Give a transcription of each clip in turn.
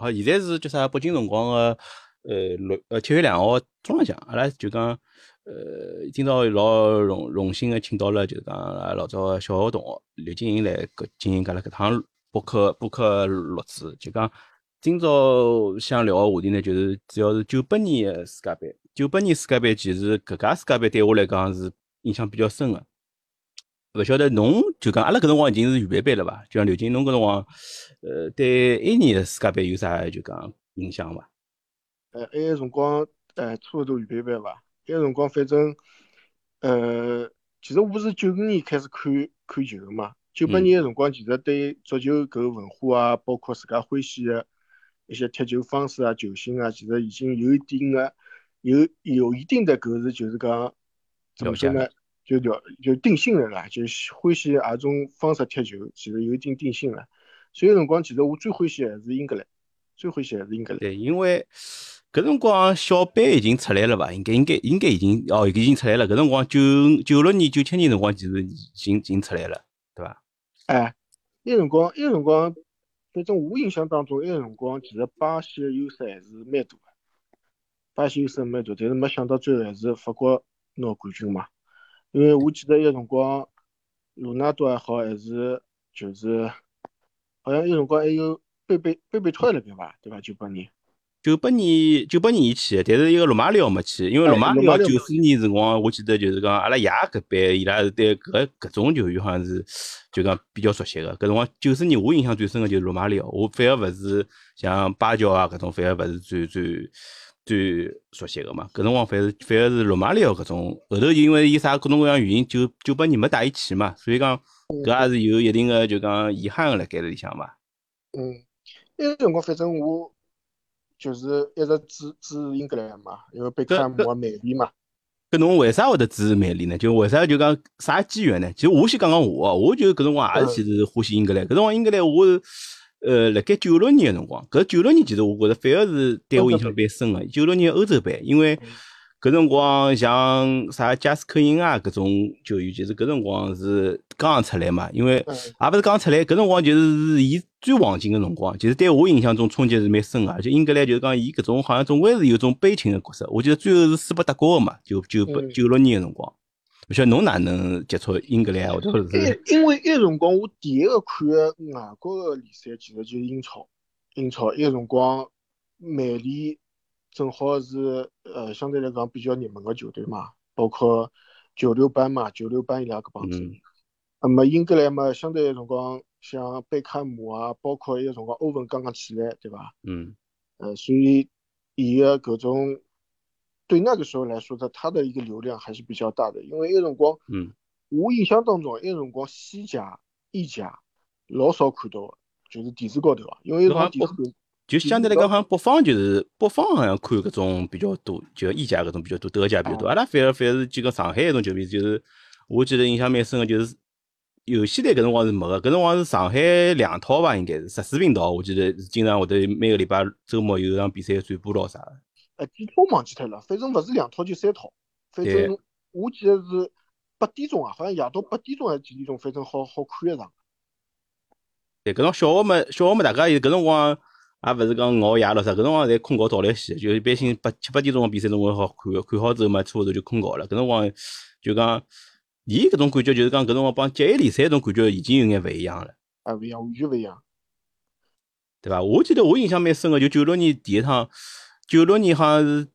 好，现在是叫啥？北京辰光个呃六呃七月两号中浪向，阿拉就讲呃今朝老荣荣幸个请到了，就是讲阿拉老早个小学同学刘金莹来搿进行搿拉搿趟播客播客录制，就讲今朝想聊个话题呢，就是主要是九八年个世界杯。九八年世界杯其实搿届世界杯对我来讲是印象比较深个。勿晓得侬就讲阿拉搿辰光已经是预备班了伐？就像刘金侬搿辰光，呃，对一年个世界杯有啥就讲影响伐？呃，埃个辰光，呃，差勿多预备班伐？埃个辰光反正，呃，其实我是九五年开始看看球个嘛。九八年个辰光，其实对足球搿个文化啊，包括自家欢喜个一些踢球方式啊、球星啊，其实已经有一定个有有一定的搿是就是讲怎么说呢？就叫就定性了啦，就欢喜何种方式踢球，其实有一定定性了。所以辰光，其实我最欢喜还是英格兰，最欢喜还是英格兰。对，因为搿辰光小贝已经出来了吧？应该应该应该已经哦，已经出来了。搿辰光九九六年、九七年辰光，其实已经已经出来了，对伐？哎，那辰光那辰光，反正我印象当中，那辰光其实巴西的优势还是蛮大的，巴西优势蛮大，但是没想到最后还是法国拿冠军嘛。因为我记得个辰光，罗纳多还好，还是就是，好像个辰光还有贝贝贝贝托在那边吧，对吧？九八年，九八年九八年伊去，但是一个罗马里奥没去，因为罗马里奥九四年辰光，我记得就是讲阿拉爷搿辈伊拉是对搿搿种球员好像是就讲比较熟悉个。搿辰光九四年我印象最深个就是罗马里奥，我反而勿是像巴乔啊搿种，反而勿是最最。最熟悉个嘛，搿辰光反是反而是罗马里奥搿种，后头因为伊啥各种各样原因，九九八年没带伊去嘛，所以讲搿也是有一定的就讲遗憾个辣盖里向嘛。嗯，那个辰光反正我就是一直支支持英格兰嘛，因为贝克汉姆啊、曼联嘛。搿侬为啥会得支持曼联呢？就为啥就讲啥机缘呢？其实我先讲讲我，我就搿辰光也是其实欢喜英格兰，搿辰光英格兰我是。呃，辣盖九六年个辰光，搿九六年其实我觉着反而是对我印象蛮深个。九六年欧洲杯，因为搿辰光像啥加斯科因啊搿种球员，其实搿辰光是刚刚出来嘛。因为也勿是刚出来，搿辰光就是是伊最黄金个辰光。其实对我印象中冲击是蛮深个，而且英格兰就是讲伊搿种好像总归是有种悲情个角色。我记得最后是输拨德国个嘛，就九八九六年个辰光。勿晓得侬哪能接触英格兰或者是？因为那辰光我第一个看的外国个联赛其实就是英超，英超那辰光曼联正好是呃相对来讲比较热门个球队嘛，包括九六班嘛，九六班伊拉搿帮子。那么英格兰嘛，相对来辰光像贝克汉姆啊，包括埃个辰光欧文刚刚起来，对伐？嗯。呃，所以伊个搿种。对那个时候来说，它它的一个流量还是比较大的，因为那辰光，嗯，我印象当中，那辰光西甲、意甲老少看到，就是电视高头啊，因为光电视就相对来讲，好像北方就是北方好像看搿种比较多，就意甲搿种比较多，德甲比较多。阿拉反而反而是几个上海一种球迷，就是我记得印象蛮深的，就是有线台搿辰光是没个，搿辰光是上海两套吧，应该是十四频道，我记得是经常会得每个礼拜周末有场比赛转播咯啥。哎，几套忘记脱了，反正勿是两套就三套，反正我记得是八点钟啊，好像夜到八点钟还是几点钟，反正好好看一场。对，搿种小学嘛，小学嘛，大家有搿辰光也勿是讲熬夜了啥，搿辰光侪困觉早来些，就一般性八七八点钟个比赛辰光好看，看好之后嘛，差勿多就困觉了。搿辰光就讲，伊搿种感觉就是讲搿辰光帮职业联赛种感觉已经有眼勿一样了。啊，勿一样，完全勿一样，对伐？我记得我印象蛮深个，就九六年第一趟。九六年好像是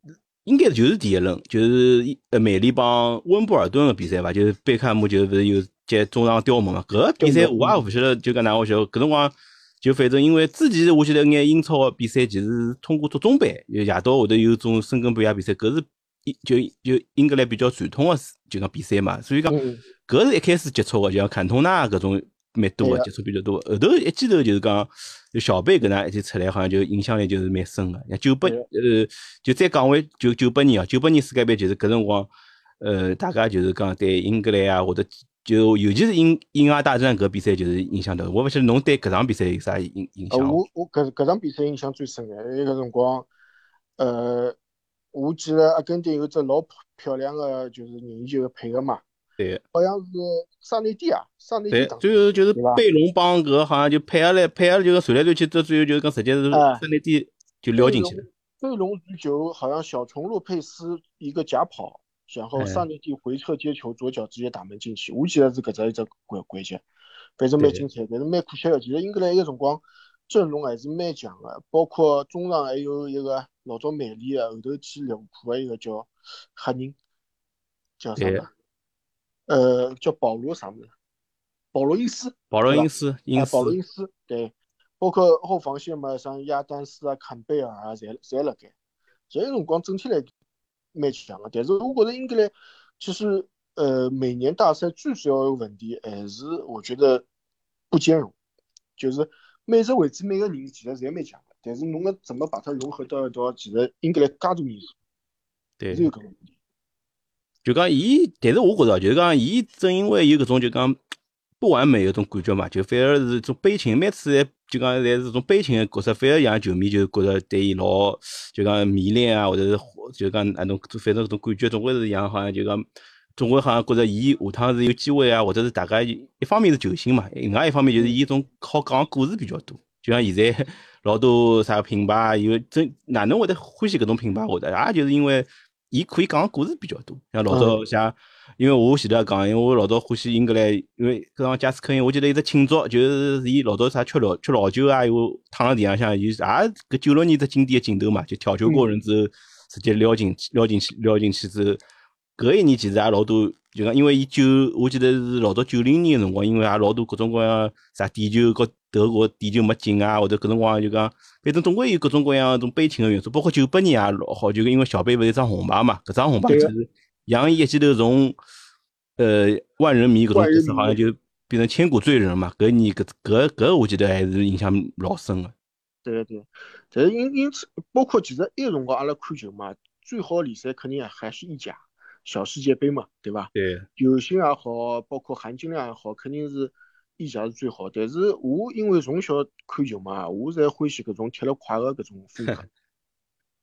应该就是第一轮，就是呃美联帮温布尔顿的比赛吧，就是贝克汉姆就是不是有接中场吊门嘛。搿个比赛我也勿晓得，就讲哪回事。搿辰光就反正因为之前我记得眼英超的比赛其实是通过足中杯，就夜到后头有种深更半夜比赛，搿是就就英格兰比较传统的就讲比赛嘛。所以讲搿是一开始接触的，就像坎通纳搿种。蛮多个，接触比较多。后头一记头就是讲，就小贝搿能一起出来，好像就影响力就是蛮深个。像九八，呃，就再讲回九九八年啊，九八年世界杯就是搿辰光，呃，大家就是讲对英格兰啊，或者就尤其是英英阿大战搿比赛就是影响大。我勿晓得侬对搿场比赛有啥影影响？我我搿搿场比赛印象最深个，那个辰光，呃，我记得阿根廷有只老漂亮个，就是任意球个配合嘛。对，好像是沙内蒂啊，沙内蒂对，最后就是贝隆帮搿个好像就配下来，配下来就是传来传去，到最后就是讲直接是哎三内蒂就撩进去了。贝隆与球好像小虫洛佩斯一个假跑，然后哎萨内蒂回撤接球，左脚直接打门进去。我记得是搿只一只关关键，反正蛮精彩，但是蛮可惜的。其实英格兰一个辰光阵容还是蛮强的，包括中场还有一个老早曼联的，后头去利物浦的一个叫黑人，叫啥？呃，叫保罗啥么子？保罗因斯。保罗因斯，因啊，斯保，罗因斯，对，包括后防线嘛，像亚当斯啊、坎贝尔啊，侪侪辣盖。这个辰光整体来蛮强的，但是我觉着英格兰其实呃每年大赛最主要的问题还是我觉得不兼容，就是每只位置每个人其实侪蛮强的，但是侬个怎么把它融合到一道，其实英格兰介多因素，对是，有搿个问题。就讲伊，但是我觉着就是讲伊正因为有搿种就讲不完美的种感觉嘛，就反而是种悲情，每次侪就讲侪是种悲情的角色，反而让球迷就觉着对伊老就讲迷恋啊，或者是就讲那种反正搿种感觉总归是让好像就讲总归好像觉着伊下趟是有机会啊，或者是大家一方面是球星嘛，另外一方面就是伊种好讲故事比较多，就像现在老多啥品牌，因为真哪能会得欢喜搿种品牌，或者也就是因为。伊可以讲个故事比较多，像老早像，因为我前头也讲，因为我老早欢喜英格兰，因为搿趟贾斯科因，我记得一只庆祝，就是伊老早啥吃老吃老酒啊，又躺辣地浪向，有也搿九六年只经典的镜头嘛，就跳球过人之后，直接撩进去，撩进去，撩进去之后，搿一年其实也老多，就讲因为伊九，我记得是老早九零年个辰光，因为也老多各种各样啥点球和德国点球没进啊，或者搿辰光就讲。反正总归有各种各样种悲情的元素，包括九八年也老好，就因为小贝勿是一张红牌嘛，搿张红牌其实让伊一记头从呃万人迷搿种角色，好像就变成千古罪人嘛。搿年搿搿搿我记得还是印象老深个。对对，但是因因此，包括其实埃个辰光阿拉看球嘛，最好联赛肯定还是意甲，小世界杯嘛，对伐？对。球星也好，包括含金量也好，肯定是。意甲是最好，但是我因为从小看球嘛，我侪欢喜搿种踢了快的搿种风格，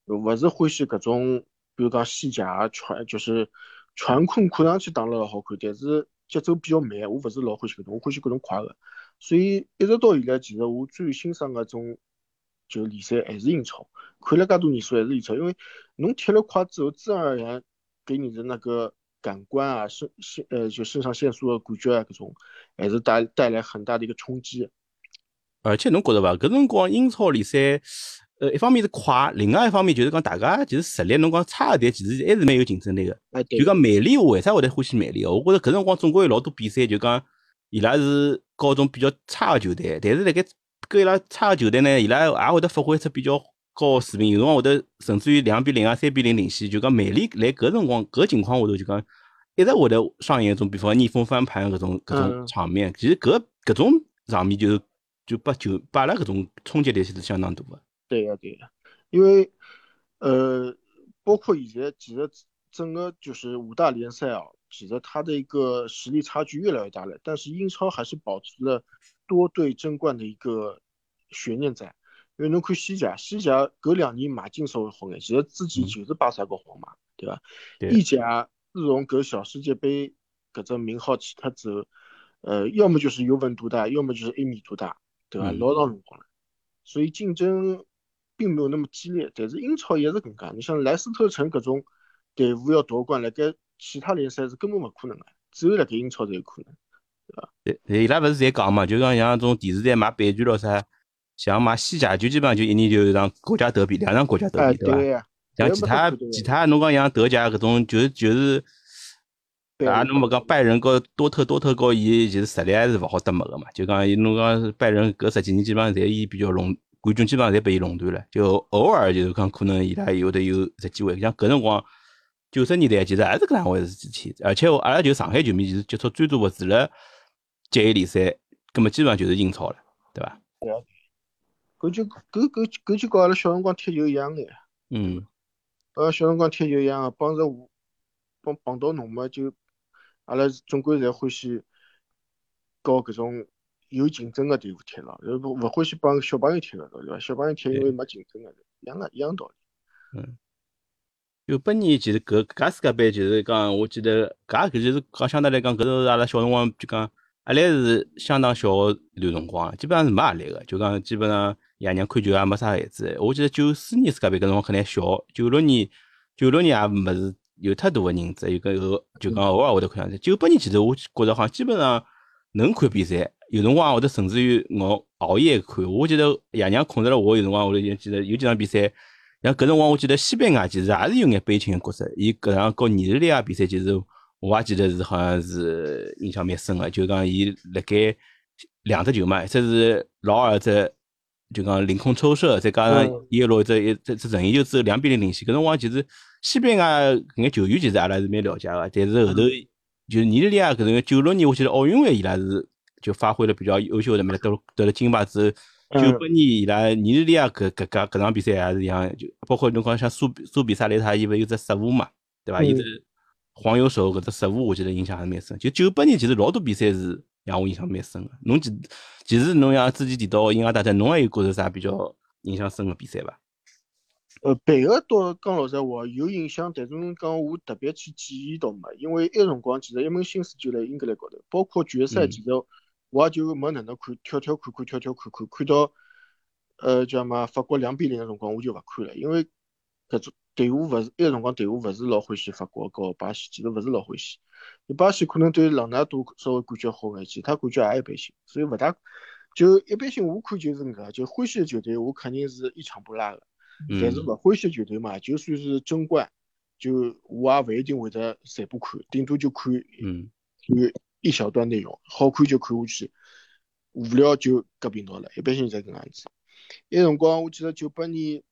勿是欢喜搿种，比如讲西甲传就是传控看上去打了老好看，但是节奏比较慢，我勿是老欢喜搿种，我欢喜搿种快的。所以一直到现在，其实我最欣赏搿种就联赛还是英超，看了介多年数还是英超，因为侬踢了快之后，自然而然给你的那个。感官啊，肾肾呃，就肾上腺素的感觉啊，搿种还是带带来很大的一个冲击。而且侬觉得伐？搿辰光英超联赛，呃，一方面是快，另外一方面就是讲大家其实实力侬讲差一点，其实还是蛮有竞争力个。哎，就讲曼联，我为啥会得欢喜曼联？我觉着搿辰光总归有老多比赛，就讲伊拉是高中比较差个球队，但是辣盖搿伊拉差个球队呢，伊拉也会得发挥出比较。高水平，有辰光会得甚至于两比零啊、三比零领先，就讲曼联来搿辰光搿情况下头，就讲一直会得上演一种，比方逆风翻盘搿种搿种场面。其实搿搿种场面就就把就把阿拉搿种冲击力是相当大个。对呀对呀，因为呃，包括现在其实整个就是五大联赛啊，其实它的一个实力差距越来越大了，但是英超还是保持了多队争冠的一个悬念在。因为侬看西甲，西甲搿两年买进稍微好眼，其实之前就是巴萨和皇马，对伐？意甲自从搿小世界杯搿只名号去脱之后，呃，要么就是尤文独大，要么就是 A 米独大，对伐？老长辰光了，所以竞争并没有那么激烈。但是英超也是搿介，你像莱斯特城搿种队伍要夺冠，辣盖其他联赛是根本勿可能个，只有辣盖英超才有可能，对伐？对，伊拉勿是在讲嘛，就讲像种电视台买版权咯啥。像买西甲就基本上就一年就一场国家德比，两场国家德比，对伐？像其他其他侬讲像德甲搿种，就是就是啊，侬勿讲拜仁和多特，多特和伊其实实力还是勿好得么个嘛。就讲侬讲拜仁搿十几年基本上侪伊比较垄冠军，基本上侪被伊垄断了。就偶尔就是讲可能伊拉有的有只机会，像搿辰光九十年代其实还是搿两回事体。而且阿拉就上海球迷其实接触最多个除了甲 A 联赛，葛末基本上就是英超了，对伐？搿就搿搿搿就跟阿拉小辰光踢球一样个呀。嗯。阿拉小辰光踢球一样个，帮着我，帮碰到侬嘛，就阿拉总归侪欢喜搞搿种有竞争个队伍踢了，勿勿欢喜帮小朋友踢个，对伐？小朋友踢因为没竞争个，一样个一样道理。嗯。九八年其实搿搿世界杯就是讲，我记得搿搿就是讲相对来讲，搿是阿拉小辰光就讲压力是相当小个一段辰光，基本上是没压力个，就讲基本上爷娘看球也没啥限制。我记得九四年世界杯搿辰光可能还小，九六年九六年也没是有太多个人数，有搿个就讲偶尔会得看上去。九八年其实我觉着好像基本上能看比赛，有辰光会得甚至于熬熬夜看。我记得爷娘控制了我，有辰光我就记得有几场比赛。像搿辰光，我记得西班牙其实也是有眼悲情个角色。伊搿场告尼日利亚比赛，其实我也记得是好像是印象蛮深个。就讲伊辣盖两只球嘛，一只是老二只，就讲凌空抽射，再加上伊落一只一只只任意球之后两比零领先。搿辰光其实西班牙搿眼球员其实阿拉是蛮了解个，但是后头就是尼日利亚搿种九六年，我记得奥运会伊拉是就发挥了比较优秀的，么得得了金牌之后。九八年伊拉尼日利亚搿搿搿搿场比赛也是一样，就包括侬讲像苏苏比萨雷塔，伊勿有只失误嘛，对伐？伊只黄油手搿只失误，我记得印象还是蛮深。就九八年其实老多比赛是让我印象蛮深个。侬其其实侬像之前提到英阿大战，侬还有觉着啥比较印象深个比赛伐？呃，别个倒讲老实话有印象，但是侬讲我特别去记忆到没，因为埃辰光其实一门心思就辣英格兰高头，包括决赛其实。我也就没哪能看，跳跳看看，跳跳看看，看到呃叫嘛法国两比零个辰光，我就勿看了，因为搿种队伍勿是，埃个辰光队伍勿是老欢喜法国和巴西，其实勿是老欢喜。巴西可能对朗拿度稍微感觉好眼，其他感觉也一般性，所以勿大就一般性。我看就是搿个，就欢喜的球队，我肯定是一场不落的。但是勿欢喜的球队嘛，就算是争冠，就我也勿一定会得全部看，顶多就看嗯看。一小段内容好看就看下去，无聊就隔频道了。一般性在搿样子。埃辰光我记得九八年，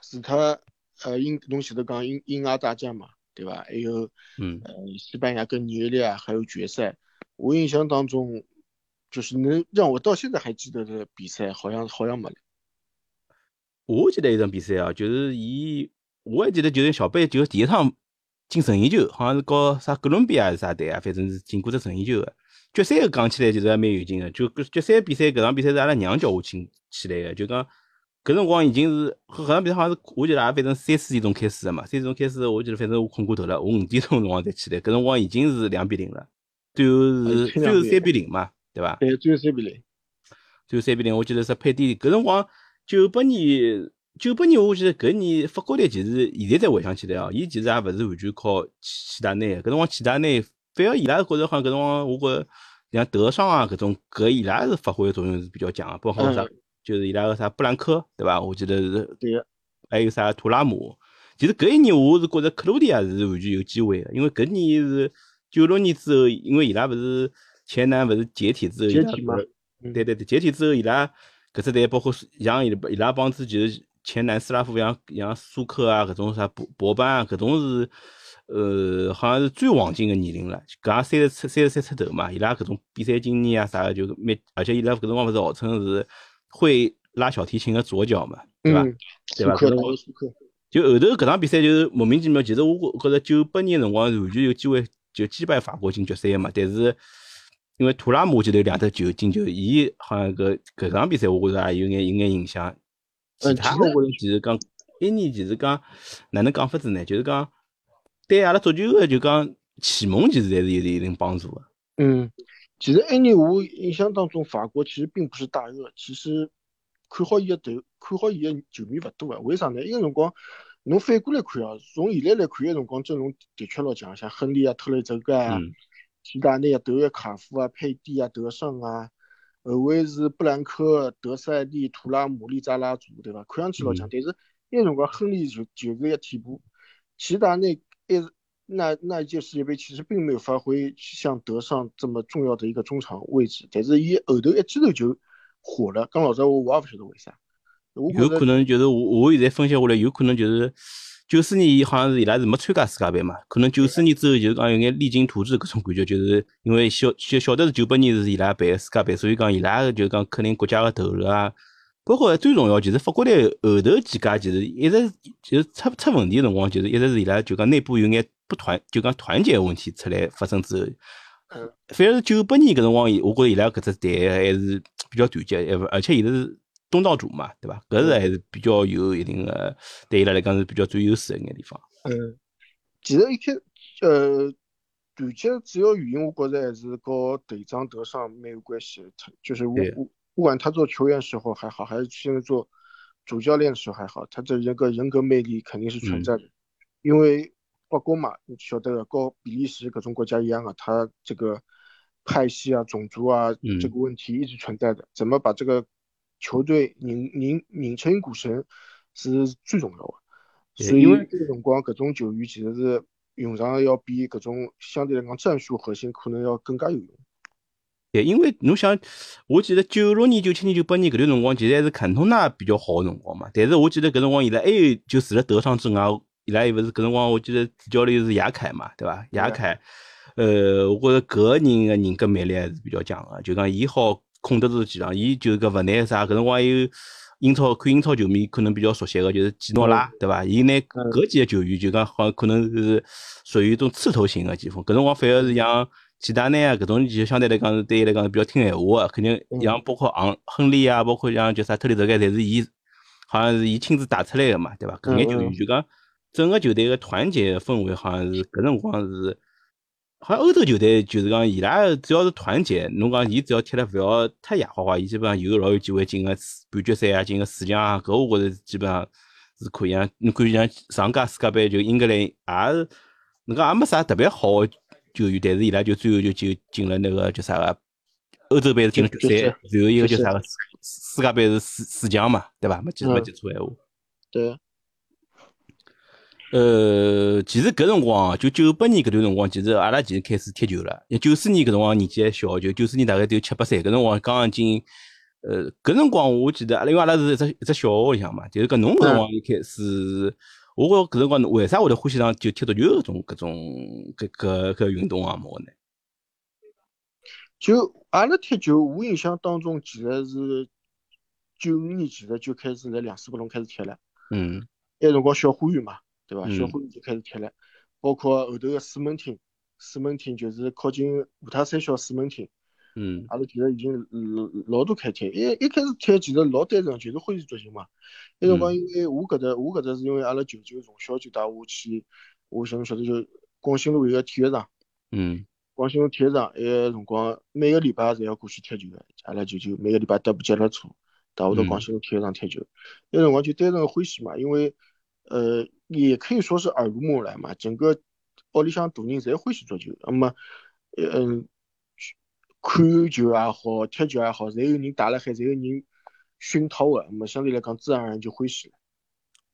除脱呃英侬前头讲英英阿大战嘛，对吧？还有嗯呃西班牙跟尼日利亚还有决赛。我印象当中，就是能让我到现在还记得的比赛，好像好像没了。我记得一场比赛啊，就是伊，我还记得就是小贝就是第一趟。进任意球，好像是搞啥哥伦比亚还是啥队啊？反正是进过只任意球的。决赛讲起来其实还蛮有劲的，就决赛比赛搿场比赛是阿拉娘叫我进起来的，就讲搿辰光已经是搿场比赛好像是我记得也反正三四点钟开始个嘛，三四点钟开始我记得反正我困过头了，我五点钟辰光才起来，搿辰光已经是两比零了，最后是最后三比零嘛，对伐？对，最后三比零，最后三比零，我记得是佩蒂搿辰光九八年。九八年，我记得搿年法国队其实现在再回想起来哦，伊其实也勿是完全靠齐达内，搿辰光齐达内反而伊拉觉着好像搿辰光，我觉像德尚啊搿种搿伊拉是发挥的作用是比较强个，包括啥就是伊拉个啥布兰科对伐？我记得是，对个，还有啥图拉姆。其实搿一年我是觉着克罗地亚是完全有机会个，因为搿年是九六年之后，因为伊拉勿是前南勿是解体之后，解体嘛，对对对，解体之后伊拉搿只队包括像伊伊拉帮子就是。前南斯拉夫像像苏克啊，搿种啥博博班啊，搿种是，呃，好像是最黄金的年龄了。搿三十出三十三出头嘛，伊拉搿种比赛经验啊啥的就蛮，而且伊拉搿辰光勿是号称是会拉小提琴的左脚嘛，对伐？对伐？就后头搿场比赛就是莫名其妙，其实我觉着九八年辰光完全有机会就击败法国进决赛嘛，但是因为图拉姆就得两只球进球，伊好像搿搿场比赛我觉着也有眼有眼影响。其他我觉着其实讲，一年其实讲哪能讲法子呢？就是讲对阿拉足球个就讲启蒙，其实还是有一定帮助个。嗯，其实埃年我印象当中，法国其实并不是大热，其实看好伊个头，看好伊个球迷勿多啊。为啥呢？一个辰光侬反过来看啊，从现在来看，一个辰光阵容的确老强，像亨利啊、特雷泽盖啊、齐达内啊、德约卡夫啊、佩蒂啊、德尚啊。后卫是布兰科、德塞利、图拉姆、利扎拉祖，对伐？看上去老强，但是那辰光亨利就就是一替补，齐达内一那那一届世界杯其实并没有发挥像德尚这么重要的一个中场位置，但是伊后头一记头就火了。讲老实话，我也勿晓得为啥。有可能就是我我现在分析下来，有可能就是。九四年好像是伊拉是没参加世界杯嘛，可能九四年之后就是讲有眼励精图治搿种感觉，就是因为晓晓晓得是九八年是伊拉办世界杯，所以讲伊拉就讲肯定国家的投入啊，包括最重要就是法国队后头几家其实一直就是出出问题的辰光，就是一直是伊拉就讲内部有眼不团，就讲团结的问题出来发生之后，反而是九八年搿辰光，我觉着伊拉搿只队还是比较团结，而且伊拉是。东道主嘛，对伐？搿是还是比较有一定的，对伊拉来讲是比较占优势的一眼地方。嗯，其实一开呃，团结主要原因，我觉着还是和队长德尚蛮有关系就是我我不管他做球员时候还好，还是现在做主教练的时候还好，他这人格人格魅力肯定是存在的。因为法国嘛，你晓得和比利时各种国家一样啊，他这个派系啊、种族啊这个问题一直存在的。怎么把这个球队拧拧拧成一股绳是最重要的。所以，因为这个辰光，各种球员其实是用上要比各种相对来讲战术核心可能要更加有用。对，因为侬想，我记得九六年、九七年、九八年搿段辰光，其实还是坎通纳比较好的辰光嘛。但是我记得搿辰光伊拉还有就除了德尚之外，伊拉又勿是搿辰光，我记得主教练是亚凯嘛，对伐？亚凯，呃，我觉着搿个人个人格魅力还是比较强个，就讲伊好控得住几场，伊就搿勿难啥，搿辰光还有。英超看英超球迷可能比较熟悉个，就是基诺拉，对伐？伊拿搿几个球员就讲好像，可能是属于一种刺头型个前锋。搿辰光反而是像齐达内啊，搿种就相对来讲是对伊来讲是比较听闲话个，肯定像包括昂亨利啊，包括像叫啥特里泽盖，侪是伊好像是伊亲自带出来个嘛，对伐？搿眼球员就讲整个球队个团结氛围好像是搿辰光是。好像欧洲球队就是讲，伊拉只要是团结，侬讲伊只要踢得勿要太野花花，伊基本上有老有机会进个半决赛啊，进个四强啊，搿我觉着基本上是可以啊。侬看像上届世界杯就英格兰也是，侬讲也没啥特别好球员，但是伊拉就最后就就进了那个叫啥个欧洲杯是进了决赛，然后一个叫啥个世世界杯是四四强嘛，对吧？没记没记错闲话。对。呃，其实搿辰光就九八年搿段辰光，其实阿拉其实开始踢球了。九四年搿辰光年纪还小，就九四年大概只有七八岁。搿辰光刚刚进，呃，搿辰光我记得，因为阿拉是一只一只小学里向嘛，就是搿侬搿辰光一开始，我觉搿辰光为啥会得欢喜上就踢足球搿种搿种搿搿搿运动项目呢？就阿拉踢球，我印象当中其实是九五年其实就开始在两水北龙开始踢了。嗯。埃辰光小花园嘛。对伐？小花园就开始踢了，包括后头个水门厅，水门厅就是靠近五塔山小水门厅。嗯，阿拉其实已经老老多开踢，一一开始踢其实老单纯，就是欢喜足球嘛。那辰光因为我搿搭我搿搭是因为阿拉舅舅从小就带我去，我晓得晓得就广兴路一个体育场。嗯，广兴路体育场埃个辰光每个礼拜侪要过去踢球个，阿拉舅舅每个礼拜搭部脚踏车带我到广兴路体育场踢球。那辰光就单纯欢喜嘛，因为呃。也可以说是耳濡目染嘛，整个屋里向大人侪欢喜足球，那么，嗯，看球也好，踢球也好，侪有人带了海，侪有人熏陶的，那么相对来讲，自然而然就欢喜了。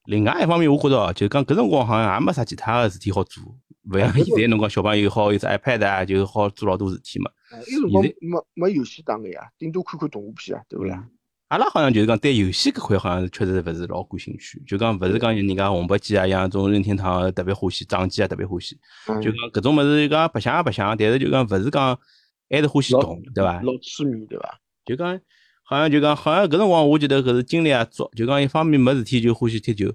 另外一方面，我觉着哦就讲搿辰光好像也没啥其他个事体好做，勿像现在侬讲小朋友好有只 iPad 啊，就好做老多事体嘛。有辰光没没游戏打个呀，顶多看看动画片啊，对不啦？阿拉好像就是讲对游戏搿块好像确实勿是老感兴趣，就讲勿是讲人家红白机啊，像种任天堂特别欢喜，掌机啊特别欢喜，就讲搿种物事就讲白相也白相，但是就讲勿是讲还是欢喜动，对伐？老痴迷，对伐？就讲好像就讲好像搿辰光我记得搿是精力也足，就讲一方面没事体就欢喜踢球。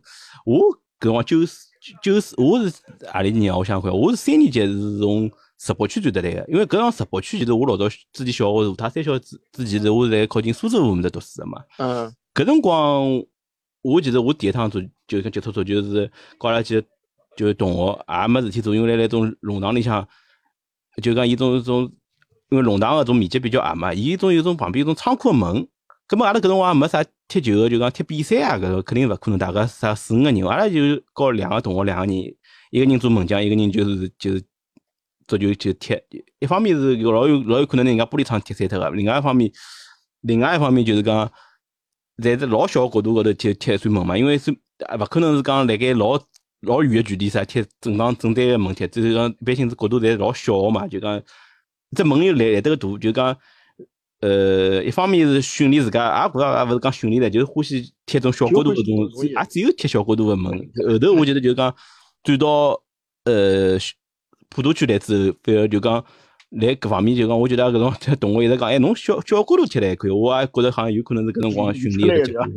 我搿辰光九四九四，我是何里年啊？我想看，我是三年级是从。石博区转得来个，因为搿趟石博区其实我老早之前小学是五塔三小之之前是我是在靠近苏州搿面搭读书个嘛。嗯。搿辰光我其实我第一趟做就接触足球是搞了几个就是同学也没事体做，因为辣辣种弄堂里向就讲伊种种因为弄堂个种面积比较矮嘛，伊种有种旁边有种仓库个门，葛末阿拉搿辰光没啥踢球个，就讲踢比赛啊，搿个肯定勿可能，大概啥四五个人，阿拉就搞两个同学两个人，一个人做门将，一个人就是就是。足球就踢，一方面是老有老有可能人家玻璃窗踢碎脱个，另外一方面，另外一方面就是讲，在这老小角度高头踢踢一扇门嘛，因为是啊，勿可能是讲辣盖老老远个距离啥踢正常正对个门踢，就是讲一般性是角度侪老小个嘛，就讲这门又来来得个大，就讲呃，一方面是训练自家，也不也勿是讲训练唻，就是欢喜踢种小角度搿种，也只有踢小角度个门。后头我觉得就讲转到呃。普陀区来之后，反而就讲来各方面就讲，我觉得搿种同学一直讲，哎，侬小小高度踢来可以，我也觉得好像有可能是搿辰光训练的结果。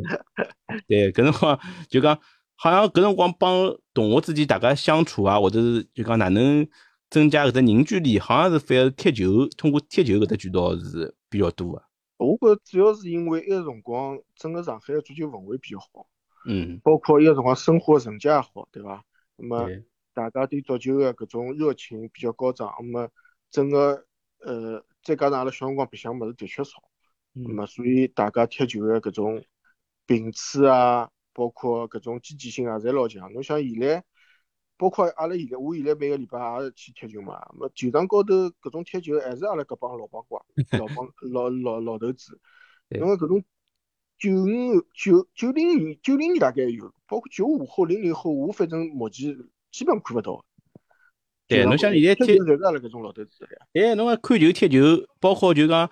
对，搿辰光就讲，好像搿辰光帮同学之间大家相处啊，或者是就讲哪能增加搿只凝聚力，好像是反而踢球通过踢球搿只渠道是比较多的。我觉着主要是因为埃个辰光整个上海个足球氛围比较好，嗯，包括伊个辰光生活成绩也好，对伐？那么，大家对足球个搿种热情比较高涨，那么整个呃再加上阿拉小辰光白相物事的确少，那嗯么所以大家踢球个搿种频次啊，包括搿种积极性啊，侪老强。侬像现在，包括阿拉现在，我现在每个礼拜也是去踢球嘛，么球场高头搿种踢球还是阿拉搿帮老帮瓜、老帮老老老头子，对因为搿种九五、九九零年、九零年大概有，包括九五后、零零后，我反正目前基本看勿到。对侬像现在踢侪是阿拉搿种老头子呀。哎，侬讲看球踢球，包括就讲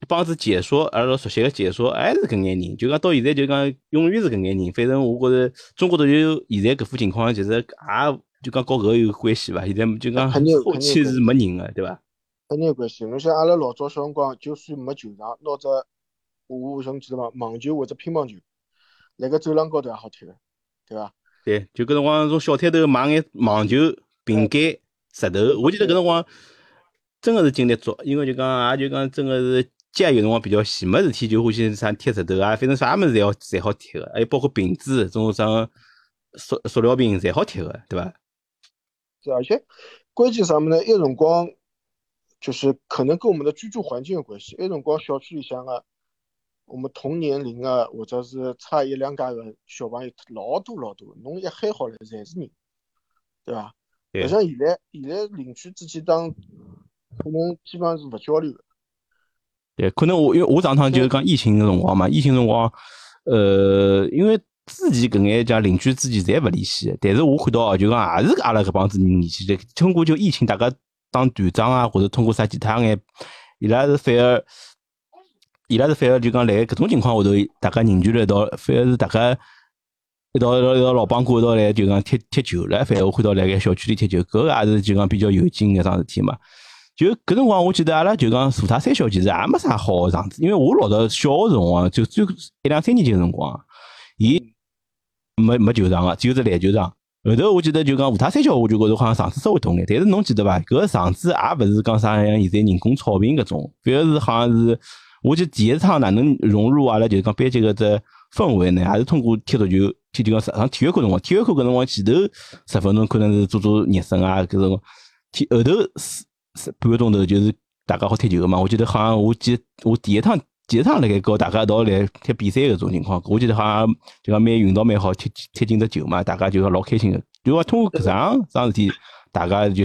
一帮子解说，阿拉老熟悉个解说，还是搿眼人。就讲到现在就讲永远是搿眼人。反正我觉着中国足球现在搿副情况，其实也就讲和搿有关系伐。现在就讲肯定有后期是没人个，对伐？肯定有关系。侬像阿拉老早小辰光，就算没球场，拿只我想记得伐，网球或者乒乓球，辣盖走廊高头也好踢个，对伐？对，就搿辰光从小摊头买眼网球、饼干、石头。我记得搿辰光真个是精力足，因为就讲也就讲真个是脚有辰光比较细，没事体就欢喜啥踢石头啊，反正啥物事侪好侪好踢个，还有包括瓶子，种啥塑塑料瓶侪好踢个，对伐？是而且关键啥么呢？埃辰光就是可能跟我们的居住环境有关系。埃辰光小区里向个，我们同年龄个或者是差一两届个小朋友老多老多，侬一喊好了侪是人，对伐？对勿像现在，现在邻居之间当可能基本上是勿交流的。对，可能我因为我上趟就是讲疫情个辰光嘛，疫情辰光，呃，因为之前搿眼讲邻居之间侪勿联系，但是我看到哦，就讲也是阿拉搿帮子人联系的，通过就疫情大家当团长啊，或者通过啥其他眼，伊拉是反而，伊拉是反而就讲辣搿种情况下头，大家凝聚了一道，反而是大家。一道一道一道老帮哥一道来就讲踢踢球了，反正我看到辣盖小区里踢球，搿个也是就讲比较有劲一桩事体嘛。就搿辰光，我记得阿拉就讲除脱三小其实也没啥好个场子，因为我老早小个辰光，就最一两三年级个辰光，伊没没球场个，只有只篮球场。后头我记得就讲五塔三小，我就觉着好像场子稍微大眼，但是侬记得伐？搿场子也勿是讲啥像现在人工草坪搿种，反而是好像是，我记得第一趟哪能融入阿拉就是讲班级搿只氛围呢？还是通过踢足球，踢就讲上上体育课辰光，体育课搿辰光前头十分钟可能是做做热身啊，搿种踢后头是是半个钟头就是大家好踢球个嘛。我记得好像我记我第一趟第一趟辣盖教大家一道来踢比赛搿种情况，我记得好像就讲蛮运道蛮好，踢踢进只球嘛，大家就讲老开心个。就讲通过搿桩桩事体，大家就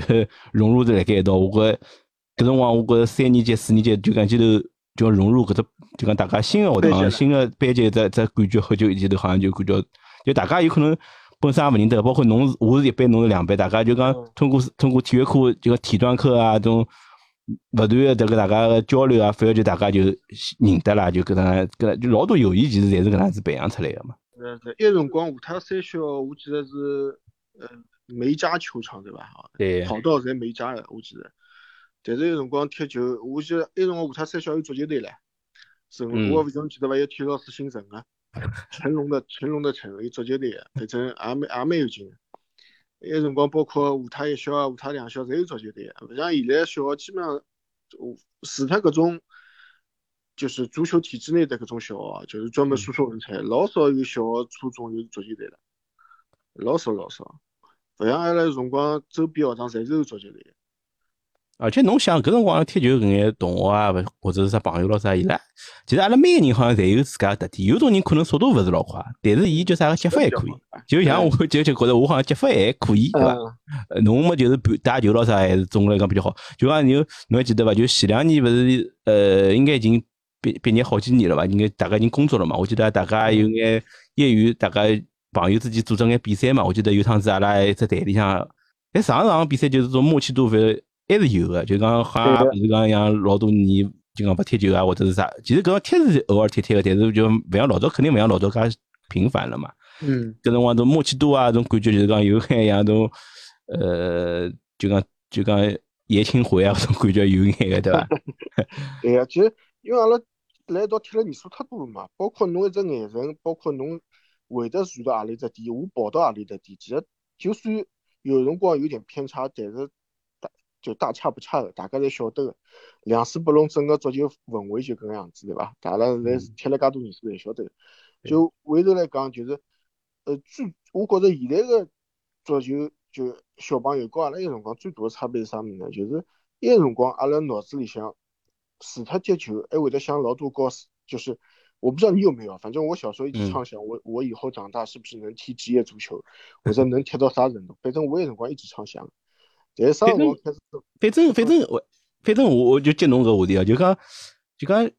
融入在辣盖一道。我觉着搿辰光，我觉着三年级、四年级就讲前头就要融入搿只，就讲大家新个学堂、新个班级只只感觉后就前头好像就感觉，就大家有可能本身也勿认得，包括侬是我是一班，侬是两班，大家就讲嗯通过通过体育课就讲体锻课啊，种勿断个迭个大家个交流啊，反而就大家就认得啦，就搿能搿就老多友谊其实侪是搿能样子培养出来个嘛。是是，埃辰光五塔三小，我记得是呃梅家球场对伐？对跑道侪梅家个，我记得。但是有辰光踢球，我记得埃辰光五塔三小有足球队唻，成嗯我勿晓得记得伐？有体育老师姓陈个，成龙的成龙的陈，有足球队个，反正也蛮也蛮有劲个。埃辰光包括五太一小啊、五太两小侪有足球队个，勿像现在小学基本上，除脱搿种。就是足球体制内的搿种小学啊，就是专门输送人才，老少有小学、初中有足球队了，老少老少。勿像阿拉辰光周边学堂侪是有足球队的。而且侬想搿辰光踢球搿眼同学啊，勿或者是啥朋友咯啥，伊拉其实阿拉每个人好像侪有自家个特点。有种人可能速度勿是老快，但是伊就啥个脚法还可以。就像我就就觉着我好像脚法还可以，对伐？侬么就是盘打球咯啥，还是总的来讲比较好。就讲你侬还记得伐？就前两年勿是呃，应该已经毕毕业好几年了伐？应该大家已经工作了嘛。我记得大家有眼业余，大家朋友之间组织眼比赛嘛。我记得有趟子阿拉一只队里向，哎上一场比赛就是种默契度反正还是有个，就讲好像对勿是讲像老多年就讲勿踢球啊，或者是啥。其实搿种踢是偶尔踢踢个，但是就勿像老早肯定勿像老早介频繁了嘛。嗯，搿辰光种默契度啊，种感觉就是讲有眼像种呃，就讲就讲叶青回啊，搿种感觉有眼个，对伐？对啊，其实因为阿拉辣一道踢了年数太多了嘛，包括侬一只眼神，包括侬会得传到何里只点，我跑到何里只点，其实就算有辰光有点偏差，但是大就大差不差的，大家侪晓得个。两水北龙整个足球氛围就搿能样子，对伐？大家侪踢了介多年数，侪晓得。就回头来讲，就是呃，最我觉着现在个足球就小朋友跟阿拉埃辰光最大的差别是啥物事呢？就是埃辰光阿拉脑子里向除脱踢球，还会得想老多高事，就是我不知道你有没有，反正我小时候一直畅想，我我以后长大是不是能踢职业足球，或者能踢到啥程度？反正我埃辰光一直畅想。但是啥辰光开始？反正反正我反正我我就接侬搿话题啊，就讲就讲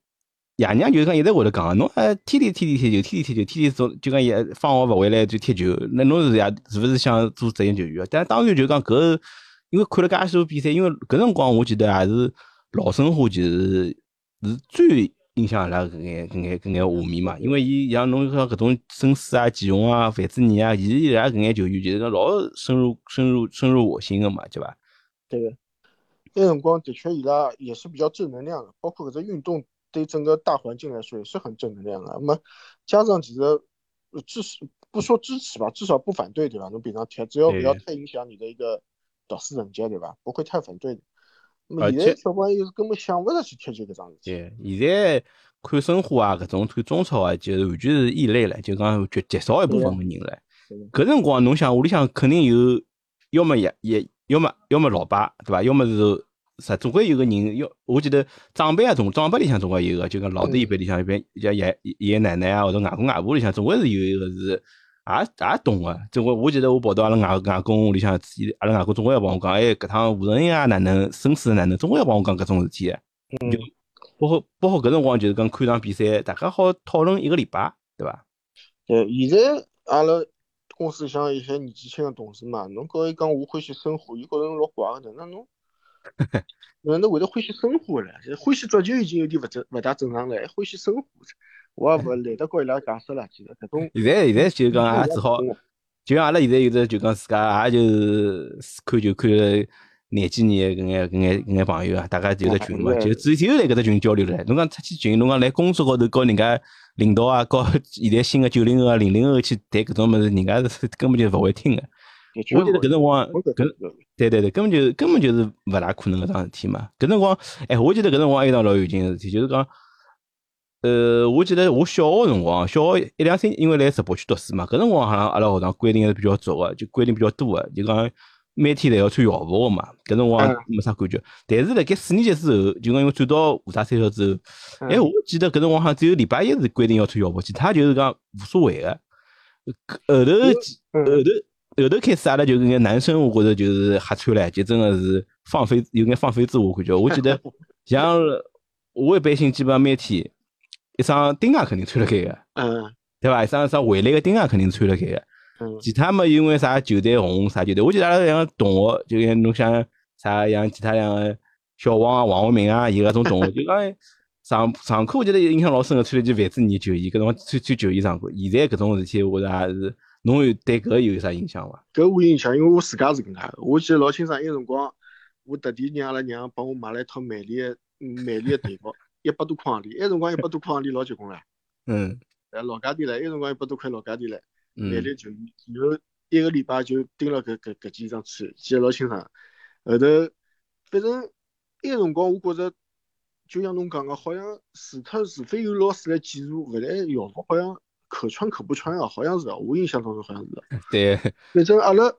爷娘就是讲一直会得讲，侬还天天天天踢球，天天踢球，天天从就讲也放学勿回来就踢球，那侬是也是勿是想做职业球员？但当然就讲搿，因为看了介许多比赛，因为搿辰光我记得还是老申花，其实是最影响阿拉搿眼搿眼搿眼画面嘛。因为伊像侬像搿种孙思啊、祁宏啊、范志毅啊，伊伊拉搿眼球员就是讲老深入深入深入我心个嘛，对伐？对个，那辰光的确伊拉也是比较正能量的，包括搿只运动对整个大环境来说也是很正能量的。那么家长其实支持不说支持吧，至少不反对，对吧？侬平常踢，只要不要太影响你的一个导师成绩，对吧？不会太反对的。现在小朋友是根本想勿着去踢球搿桩事体。对，现在看申花啊，搿种看中超啊，就是完全是异类了，就讲绝极少一部分个人了。搿辰光侬想屋里向肯定有，要么爷爷。要么要么老爸对伐？要么是啥？总归有个人要，我记得长辈啊，总长辈里向总归有个，就讲老的一辈里向一边像爷爷爷奶奶啊，或者外公外婆里向总归是有一个是也也懂个。总归我记得我跑到阿拉外外公屋里向，阿拉外公总归要帮我讲，哎，搿趟吴承恩啊哪能，生死哪能，总归要帮我讲搿种事体。嗯包括包括搿辰光就是讲看场比赛，大家好讨论一个礼拜，对伐？对，现在阿拉。公司像一些年纪轻的同事嘛，侬告伊讲我欢喜生活，伊觉着侬老怪个，哪能侬，哪能会得欢喜生活了？欢喜足球已经有点勿正勿大正常了，还欢喜生活，我也勿懒得告伊拉解释了。其实，搿种现在现在就讲也只好，就像阿拉现在有的就讲自家也就是看就看廿几年搿眼搿眼搿眼朋友啊，大家有的群嘛，就只只有来搿只群交流了。侬讲出去群，侬讲来工作高头跟人家领导啊，跟现在新的九零后啊、零零后去谈搿种物事，人家是根本就勿会听个。我觉得搿辰光，搿对对对，根本就根本就是勿大可能搿桩事体嘛。搿辰光，哎，我记得搿辰光还有桩老有劲个事体，就是讲，呃，我记得我小学辰光，小学一两三，因为来直播区读书嘛，搿辰光好像阿拉学堂规定还是比较足个，就规定比较多个，就讲。每天侪要穿校服个嘛，搿辰光没啥感觉。但是辣盖四年级之后，就讲因为转到五大三小之后，哎，我记得搿辰光好像只有礼拜一是规定要穿校服，其他就是讲无所谓个。后头后头后头开始，阿拉就搿眼男生，我觉着就是瞎穿唻，就真个是放飞，有眼放飞自我感觉。我记得 像我一般性基本上每天一双钉鞋肯定穿辣盖个，嗯，对伐？一双一双回来个钉鞋肯定穿辣盖个。其他么因为啥球队红啥球队？我记得阿拉两个同学，就像侬像啥像其他两个小王啊、王文明啊，伊搿种同学，就讲上上课我记得印象老深个，穿了件范志毅球衣，搿辰光穿穿球衣上课。现在搿种事体，我觉着也是，侬有对搿有啥印象伐？搿我印象，因为我自家是搿能介，我记得老清爽，有辰光我特地让阿拉娘帮我买了一套美丽的美丽的队服，一百多块行钿，埃辰光一百多块行钿老结棍了。嗯。哎，老价钿了，埃辰光一百多块老价钿了。美丽球衣，然后一个礼拜就盯了搿搿搿几张穿，记得老清爽。后头反正埃个辰光，我觉着就像侬讲个，好像除脱除非有老师来检查，勿然校服好像可穿可不穿啊，好像是我印象当中好像是 对。反正阿拉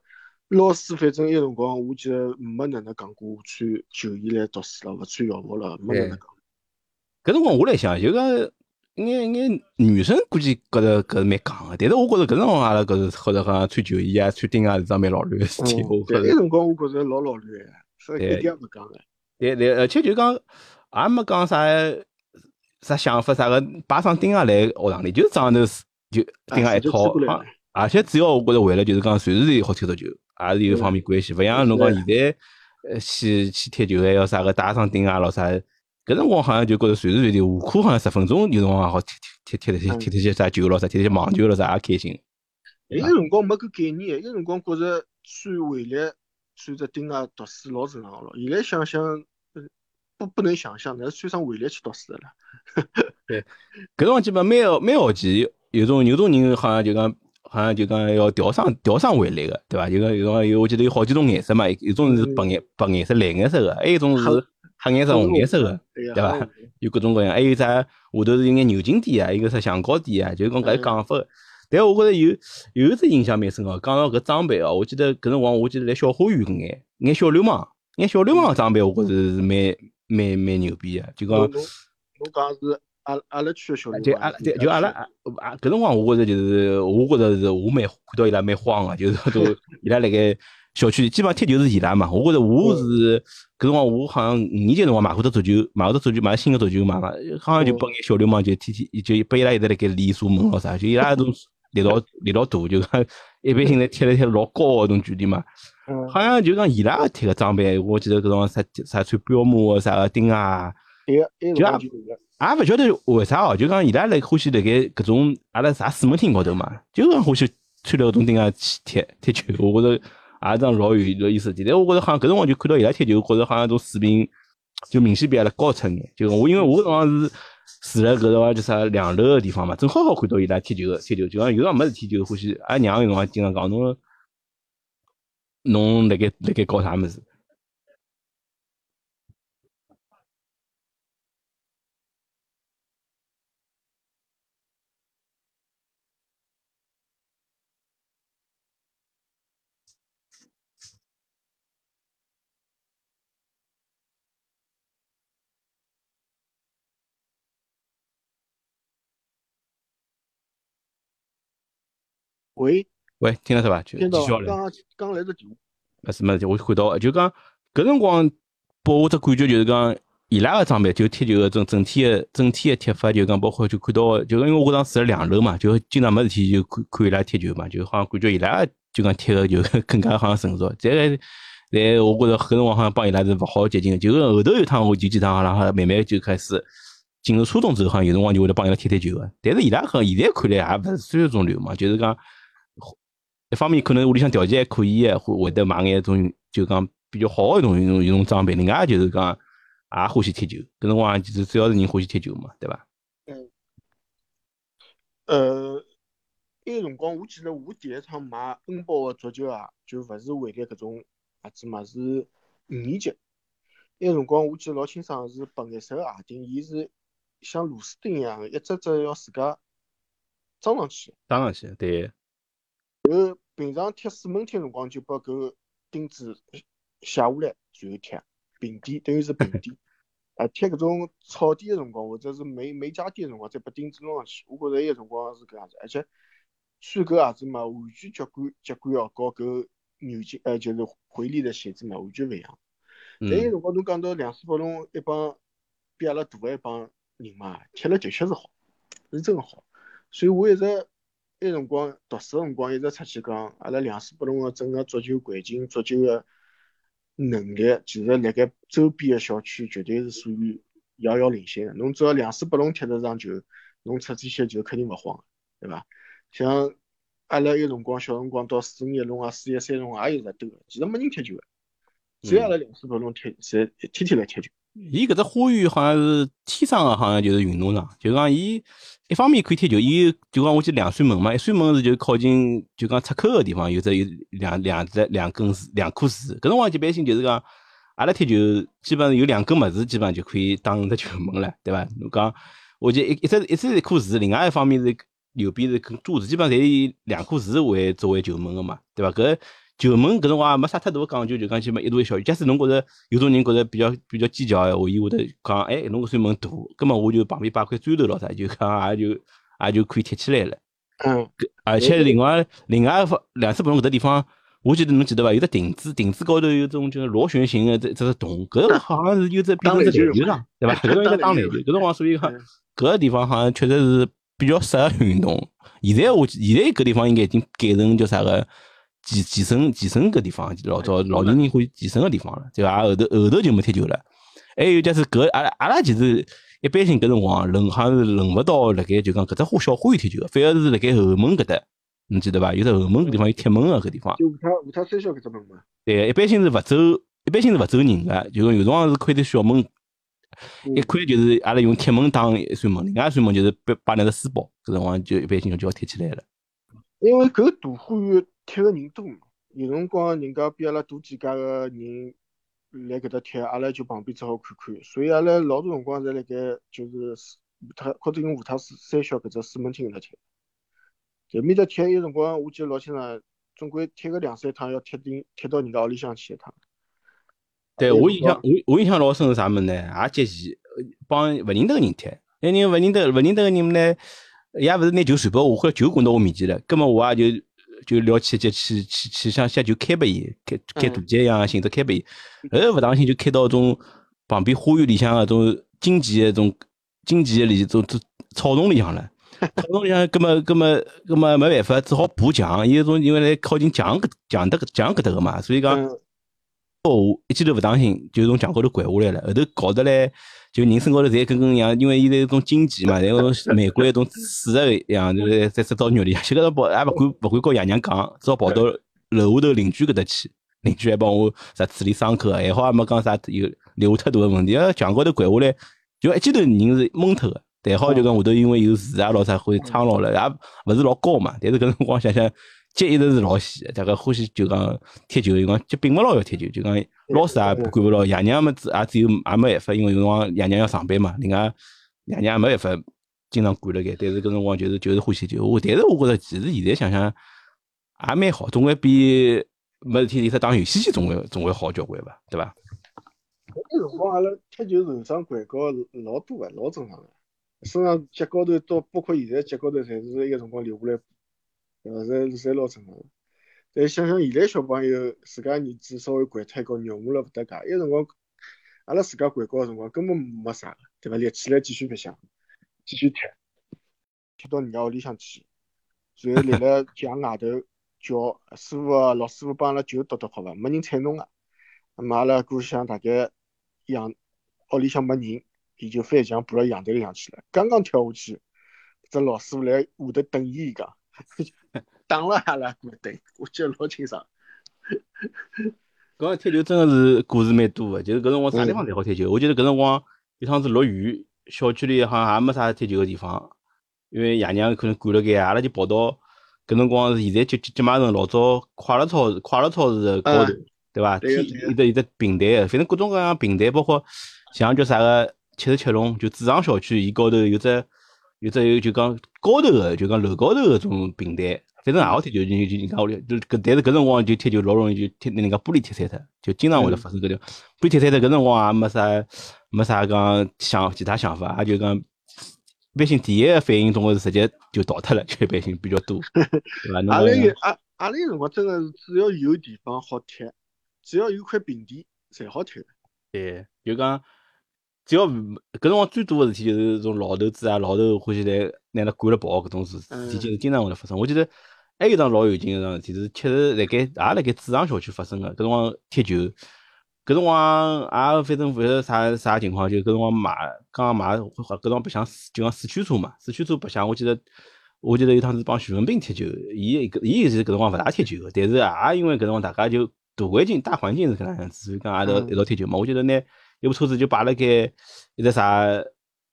老师，反正埃辰光，我记得没哪能讲过穿球衣来读书了，勿穿校服了，没哪能讲。搿辰光我来想，就讲。眼眼女生估计觉着搿是蛮戆个，但是我觉着搿辰光阿拉搿是或者好像穿球衣啊、穿钉啊是桩蛮老卵个事体。对，那辰光我觉着老老卵个，所以一点也勿讲个。对对，而且就讲也没讲啥啥想法啥个，摆上钉啊来学堂里，就上头是就钉啊一套。而且主要我觉着为了就是讲随时随地好踢足球，也是有方面关系。勿像侬讲现在呃去去踢球还要啥个带上钉啊，老啥。搿辰光好像就觉着随时随地下课好像十分钟有辰光好踢踢踢踢踢踢踢些啥球咯啥，踢踢网球咯啥也开心。那个辰光没搿概念，那个辰光觉着穿回来穿着钉啊读书老正常咯。现在想想，不不能想象，那穿上回来去读书的了。对，搿辰光基本每个每学期有种有种人好像就讲。好像就讲要调上调上回来个，对伐？就讲有种有我记得有好几种颜色嘛，有种是白颜白颜色、蓝颜色个，还有一种是黑颜色、红颜色个，对对伐？有各种各样，还有啥下头是有眼牛筋底啊，一个啥橡胶底啊，就是讲搿讲法。但我觉着有有一只印象蛮深哦，讲到搿装备哦，我记得搿辰光我记得来小花园搿眼眼小流氓，眼小流氓装备，我觉着是蛮蛮蛮牛逼个，就讲。侬侬讲是。阿阿拉区的小就阿拉对就阿拉啊啊，搿辰光我觉着就是，我觉着是我蛮看到伊拉蛮慌个，就是都 伊拉辣盖小区基本上踢球是伊拉嘛。我觉着我是搿辰光我好像五年级辰光买过只足球，买过只足球买新个足球嘛嘛，好像就拨眼小流氓就天天就拨伊拉一直辣盖练射门咯啥，就伊拉种力道 力道大，就讲 一般性来踢来踢老高个种距离嘛。好像就讲伊拉踢个装备，我记得搿辰光啥啥穿彪马啥个钉啊，就也勿晓得为啥哦，就讲伊拉来欢喜辣盖搿种阿拉啥水门厅高头嘛，就讲欢喜穿了搿种钉啊去踢踢球，我觉着也桩老有有意思的。但我觉着好像搿辰光就看到伊拉踢球，觉着好像种水平就明显比阿拉高出眼。就我因为我搿辰光是住辣搿辰光叫啥两楼个地方嘛，正好好看到伊拉踢球踢球，就像有辰光没事体就欢喜。阿娘有辰光经常讲侬侬辣盖辣盖搞啥物事？喂喂，听得是吧？听到。刚刚刚来的电话。没事没事，我看到，就讲搿辰光拨我只感觉就是讲，伊拉个装备就踢球个整整体个整体个踢法，就讲包括就看到，就因为我当时在两楼嘛，就经常没事体就看看伊拉踢球嘛，就好像感觉伊拉就讲踢个就 更加好像成熟。再来，来我觉着搿辰光好像帮伊拉是勿好接近，就是后头有趟我就几趟，然后慢慢就开始进入初中之后，好像有辰光就会得帮伊拉踢踢球个。但是伊拉好像现在看来也勿是算一种流氓，就是讲。一方面可能屋里向条件还可以会会得买眼种就讲比较好的种运动运动装备。另外就是讲也欢喜踢球，搿辰光就是主要是人欢喜踢球嘛，对伐？嗯。呃，埃个辰光我记得我第一趟买恩宝个足球啊，就勿是为了搿种鞋子嘛，是五年级。埃个辰光我记得老清爽，是白颜色个鞋钉，伊是像螺丝钉一样，一只只要自家装上去。装上去，对。后平常贴水门踢辰光，就把搿钉子写下来，然后踢平底，等于是平底。啊，贴搿种草地个辰光，或者是没没加底个辰光，再把钉子弄上去。我觉着埃个辰光是搿样子，而且穿搿鞋子嘛，完全脚感脚感哦，和搿牛筋呃，就是回力的鞋子嘛，完全勿一样。但有辰光侬讲到两水北龙一帮比阿拉大个一帮人嘛，踢了的确是好，是真好。所以我一直。那辰光读书辰光一直出去讲，阿拉两水北龙个整个足球环境、足球个能力，其实辣盖周边个小区绝对是属于遥遥领先个。侬只要两水北龙踢得上球，侬出这些球肯定勿慌，对伐？像阿拉有辰光小辰光到四五一龙啊、四一三龙，也有热斗个，其实没人踢球个，只要阿拉两水北龙踢，侪天天来踢球。伊搿只花园好像是天生个，好像就是运动场，就讲伊一方面可以踢球，伊就讲我记两扇门嘛，一扇门是就靠近就讲出口个地方，有只有两两只两根树两棵树，搿辰光一般性就是讲阿拉踢球基本上有两根物事，基本上就可以当只球门了，对伐？侬讲我记一一只一只一棵树，另外一方面是右边是根柱子，基本上侪以两棵树为作为球门个嘛，对伐？搿球门搿辰光也没啥太大个讲究，就讲起嘛一大一小。假使侬觉着有种人觉着比较比较计较个话，伊会得讲，哎，侬搿扇门大，葛末我就旁边摆块砖头咯啥，就讲也就也就可以贴起来了。嗯。而且另外另外一方两次不同搿搭地方，我记得侬记得伐？有只亭子，亭子高头有种就是螺旋形的这这个洞，搿个好像是有只变成只篮球场，对伐？搿个应该打篮球。搿辰光所以讲，搿个地方好像确实是比较适合运动。现在我现在搿地方应该已经改成叫啥个？健健身健身搿地方，老早老年人会健身个地方了，对伐后头后头就没踢球了。还有就是搿阿拉阿拉其实一般性搿辰光轮好像是轮勿到辣盖就讲搿只花小花园踢球，反而是辣盖后门搿搭，侬记得伐？有只后门搿地方有铁门个搿地方。就五塔五塔三小搿只门嘛。对，一般性是勿走，一般性是勿走人个，就有辰光是开只小门，一开就是阿拉用铁门当一扇门，另外一扇门就是把把两只书包，搿辰光就一般性就要踢起来了。因为搿大花园踢个人多，有辰光人家比阿拉多几家个人来搿搭踢，阿拉就旁边只好看看。所以阿拉老多辰光侪辣盖就是五塔或者用五塔三小搿只四门厅搿搭踢。就面搭踢有辰光，我记得老清爽，总归踢个两三趟要踢进踢到人家屋里向去一趟。对我印象，我我印象老深是啥么呢？也接钱，帮勿认得个人踢，那人勿认得勿认得个人呢，也勿是拿球传拨我，或者球滚到我面前了，根本我也就就撩起就去去去像像就开拨伊，开开大街一样性质开拨伊，后勿当心就开到种旁边花园里向个种荆棘个种荆棘个里种种草丛里向了。草丛里向，葛么葛么葛么没办法，只好爬墙，伊种因为来靠近墙搿墙搿墙搿搭个嘛，所以讲。我一记头勿当心，就从墙高头拐下来了。后头搞得来，就人身高头侪跟跟一样，因为伊是种荆棘嘛，然后玫瑰一种刺个一样，就是在在到肉里向。结果跑也勿敢勿敢跟爷娘讲，只好跑到楼下头邻居搿搭去，邻居还帮我啥处理伤口，还好也没讲啥有流太大个问题。要墙高头拐下来，就一记头人是懵脱个。还好就讲下头因为有树啊，老啥会苍老了，也勿是老高嘛。但是搿辰光想想。脚一直是老细，大概欢喜就讲踢球，就讲脚并勿老要踢球，就讲老师也管勿牢，爷娘么子也只有也没办法，因为有辰光爷娘要上班嘛，另外爷娘也没办法经常管了该，但是搿辰光就是就是欢喜球，我但是我觉着其实现在想想也蛮好，总归比没事体里头打游戏机总归总归好交关吧，对伐？那辰光阿拉踢球受伤拐角老多个，老正常个，身上脚高头到包括现在脚高头，侪是一个辰光留下来。呃，侪侪老正常。但想想现在小朋友自家儿子稍微拐脱一跤，肉麻了勿搭界。埃辰光，阿拉自家拐跤个辰光根本没啥个，对伐？立起来继续白相，继续踢，踢到人家屋里向去，然后立辣墙外头叫师傅啊，老师傅帮阿拉球夺夺好伐？没人睬侬个。那么阿拉故乡大概阳屋里向没人，伊就翻墙爬到阳台里向去了。刚刚跳下去，只老师傅来下头等伊讲。打了阿拉过对，我记得老清爽。搿个踢球真的是故事蛮多的，就是搿辰光啥地方侪好踢球。我记得搿辰光一趟子落雨，小区里好像也没啥踢球个地方，因为爷娘可能管了该，阿拉就跑到搿辰光是现在就集马城老早快乐超市，快乐超市的高头，对伐？天有的有的平台个，反正各种各样平台，包括像叫啥个七十七弄，就主场小区伊高头有只。有只有就讲高头个，就讲楼高头个种平台，反正也好踢球，就就人家屋里，就搿但是搿辰光就踢球老容易就踢那人家玻璃踢碎脱，就经常会得发生搿条玻璃踢碎脱。搿辰光也没啥没啥讲想其他想法，也就讲一般性第一个反应总归是直接就倒脱了，就一般性比较多，对伐？阿拉有阿阿拉辰光真个是只要有地方好踢，只要有块平地，侪好踢。对，就讲。只要搿辰光最多个事体就是种老头子啊，老头欢喜来拿那赶了跑搿种事事体，是经常会得发生。我记得还有桩老有劲个桩事体，是确实辣盖也辣盖主场小区发生个。搿辰光踢球，搿辰光也反正勿晓得啥啥情况，就搿辰光买刚刚买，搿辰光白相就讲四驱车嘛，四驱车白相。我记得我记得有趟子帮徐文斌踢球，伊搿伊是搿辰光勿大踢球个，但是也因为搿辰光大家就大环境大环境是搿能样子，所以讲也一道一道踢球嘛。我记得拿。一部车子就摆辣盖一只啥，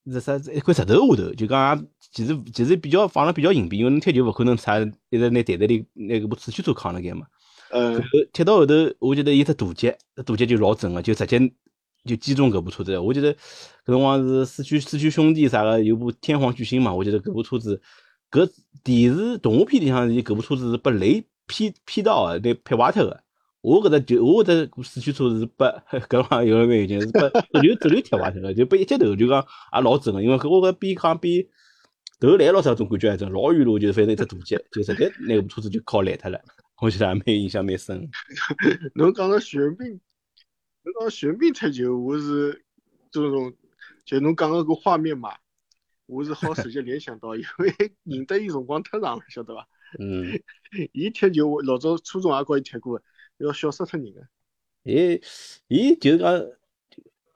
一只啥一块石头下头，就讲其实其实比较放了比较隐蔽，因为侬踢球勿可能啥一直拿袋袋里拿搿部四驱车扛辣盖嘛。嗯。踢到后头，我觉得一只大脚，大脚就老准个，就直接就击中搿部车子。我觉得搿辰光是四驱四驱兄弟啥个有部天皇巨星嘛，我觉得搿部车子搿电视动画片里向伊搿部车子是被雷劈劈到个，被劈坏脱个。我搿只就我搿只四驱车是被 搿辰光有了蛮有劲，是被直流直流踢坏脱了，就被一接头就讲也老准个，因为搿我搿边扛边头来了啥种感觉，种老远路就是反正一只大脚，就直接那部车子就靠烂脱了。我记得还蛮印象蛮深。侬讲到徐文斌，侬讲徐文斌踢球，我是这种就侬讲个搿画面嘛，我是好直接联想到，因为认得伊辰光太长了，晓得伐？嗯。伊踢球，我老早初中也告伊踢过。要笑死脱人个，伊伊就是讲，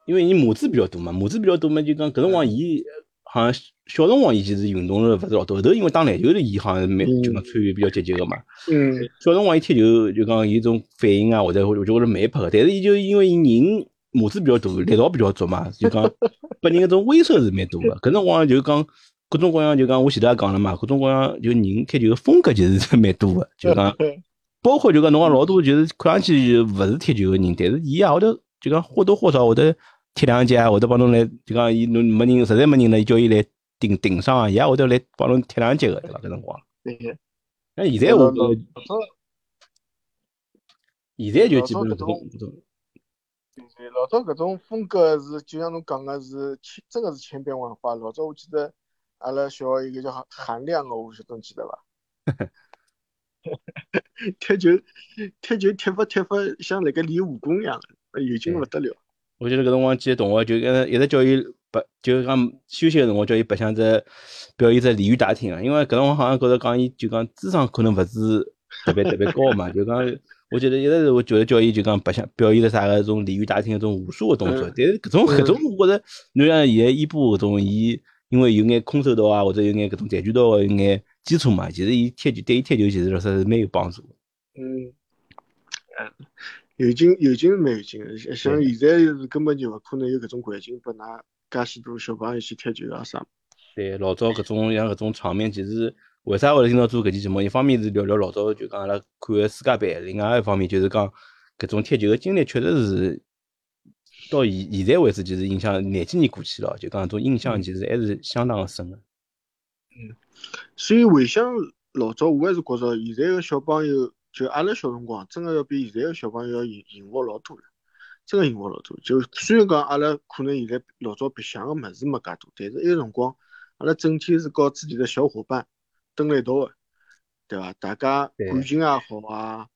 因为伊码子比较多嘛，码子比较多嘛，就讲搿辰光伊好像小辰光伊其实运动了勿是老多，后头因为打篮球的伊好像蛮就讲参与比较积极个嘛。嗯。小辰光伊踢球就讲伊种反应啊，或者我就觉着蛮拍个，但是伊就因为伊人码子比较大，力道比较足嘛，就讲 拨人搿种威慑是蛮多个。搿辰光就讲各种各样就讲我前头也讲了嘛，各种各样就人踢球风格其实蛮多个，就讲 包括就讲侬讲老多就是看上去勿是踢球个人，但是伊也会得就讲或多或少会得踢两脚，会得帮侬来就讲伊侬没人实在没人了，伊叫伊来顶顶上，伊也会得来帮侬踢两脚个，对伐？搿辰光。对。那现在我现在就基本上搿种搿种。对，老早搿种风格是，就像侬讲个是千，真个是千变万化。老早我记得，阿拉小学一个叫韩亮个，我晓得侬记得伐？踢球，踢球踢法踢法像那个练武功一样，有劲勿得了。我记得搿辰光几个同学就一直叫伊白，就讲休息个辰光叫伊白相只表演只鲤鱼打挺啊。因为搿辰光好像觉着讲伊就讲智商可能勿是特别特别高嘛，就讲我觉得一直是我觉得叫伊就讲白相表演了啥个种鲤鱼打挺搿种武术个动作。但是搿种搿种我觉着，侬像现在伊布搿种伊，因为有眼空手道啊，或者有眼搿种跆拳道个有眼。基础嘛，其实伊踢球对伊踢球其实老实是蛮有帮助。嗯，嗯，有劲有劲是蛮有劲，像现在是根本就勿可能有搿种环境拨㑚介许多小朋友去踢球啊啥。对，老早搿种像搿种场面，其实为啥会得今朝做搿期节目？一方面是聊聊老早就讲阿拉看个世界杯，另外一方面就是讲搿种踢球个经历，确实是到现现在为止，其实影响廿几年过去了，就讲搿种印象其实还是相当个深个。嗯。所以回想老早，我还是觉着现在个小朋友，就阿拉小辰光，真个要比现在个小朋友要幸幸福老多了，真个幸福老多。就虽然讲阿拉可能现在老早白相个物事没介多，但是埃个辰光，阿拉整天是和自己的小伙伴蹲辣一道个，对伐？大家感情也好啊，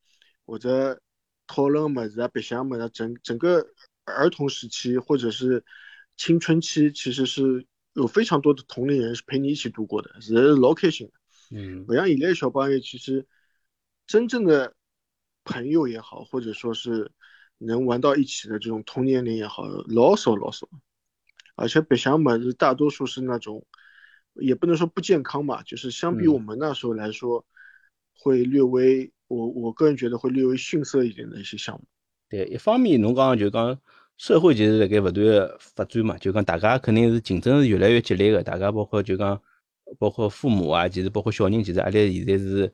或者讨论物事啊、白相物事，整整个儿童时期或者是青春期，其实是。有非常多的同龄人是陪你一起度过的，是老开心的。嗯，不像现在小朋友，其实真正的朋友也好，或者说是能玩到一起的这种同年龄也好，老少老少。而且白相嘛，是大多数是那种，也不能说不健康吧，就是相比我们那时候来说，会略微，我我个人觉得会略微逊色一点的一些项目。对，一方面侬刚刚就讲。社会其实辣盖勿断个发展嘛，就讲大家肯定是竞争是越来越激烈个，大家包括就讲包括父母啊，其实包括小人，其实压力现在是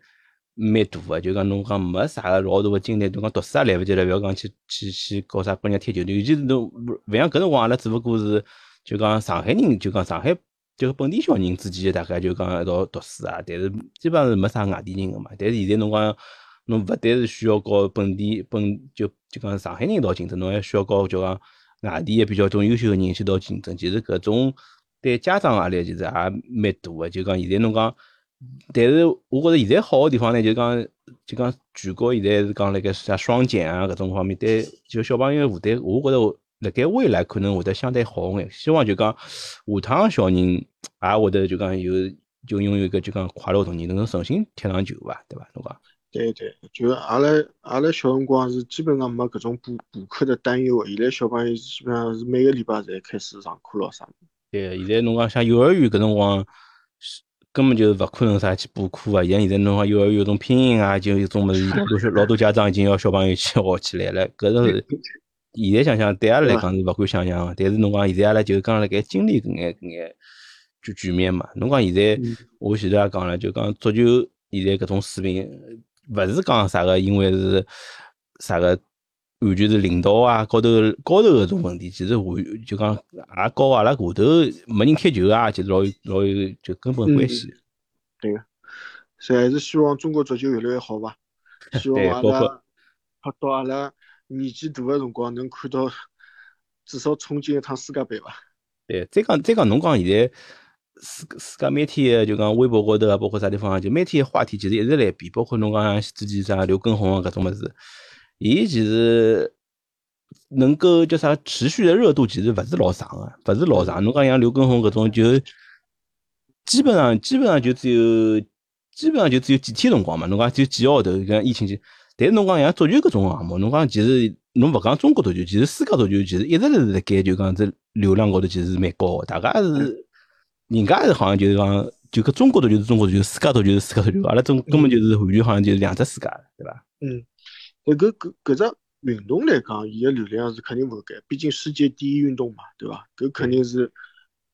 蛮大个。就讲侬讲没啥个老大个精力，侬讲读书也来勿及了，勿要讲去去去搞啥跟人家踢球。尤其是侬勿像搿辰光阿拉只勿过是就讲上海人，就讲上海就本地小人之间大概就讲一道读书啊，但是基本上是没啥外地人个嘛。但是现在侬讲。侬勿单是需要搞本地本就就讲上海人一道竞争，侬还需要搞就讲外地也比较种优秀的人一道竞争。其实搿种对家长压力其实也蛮大的。就讲现在侬讲，但是我觉着现在好的地方呢，就讲就讲全国现在是讲辣盖啥双减啊搿种方面，对就小朋友负担，我觉着辣盖未来可能会得相对好眼。希望就讲下趟小人也会得就讲有就拥有一个就讲快乐童年，能够重新踢上球伐，对伐？侬讲？对对，就阿拉阿拉小辰光是基本上没搿种补补课的担忧现在小朋友基本上是每个礼拜侪开始上课咯啥对，现在侬讲像幼儿园搿辰光，根本就勿可能啥去补课啊。像现在侬讲幼儿园种拼音啊，就有种物事，老多 老多家长已经要小朋友去学起来了。搿是现在想想对阿拉来讲是勿敢想象，但是侬讲现在阿拉就讲辣盖经历搿眼搿眼局局面嘛。侬讲现在我前头也讲了，就讲足球现在搿种水平。勿是讲啥个，因为是啥个，完全是领导啊高头高头搿种问题，其实我就讲也高阿拉下头没人踢球啊，其实老有老有就根本关系。对个，所以还是希望中国足球越来越好吧。希望阿拉到阿拉年纪大个辰光，能看到至少冲进一趟世界杯吧。对，再讲再讲，侬讲现在。世世界媒体就讲微博高头啊，包括啥地方，就媒体话题其实一直来变，包括侬讲之前啥刘畊宏啊搿种物事，伊其实能够叫啥持续的热度其实勿是老长个，勿是老长。侬讲像刘畊宏搿种就基本上基本上就只有基本上就只有几天辰光嘛，侬讲就几号头，像疫情期。但是侬讲像足球搿种项目，侬讲其实侬勿讲中国足球，其实世界足球其实一直辣盖就讲这流量高头其实是蛮高个，大家是。人家是好像就是讲，就搿中国足就是中国足球，世界足就是世界足球，阿拉中根本就是完全好像就是两只世界，对吧？嗯，那搿搿搿只运动来讲，伊个流量是肯定勿减，毕竟世界第一运动嘛，对吧？搿肯定是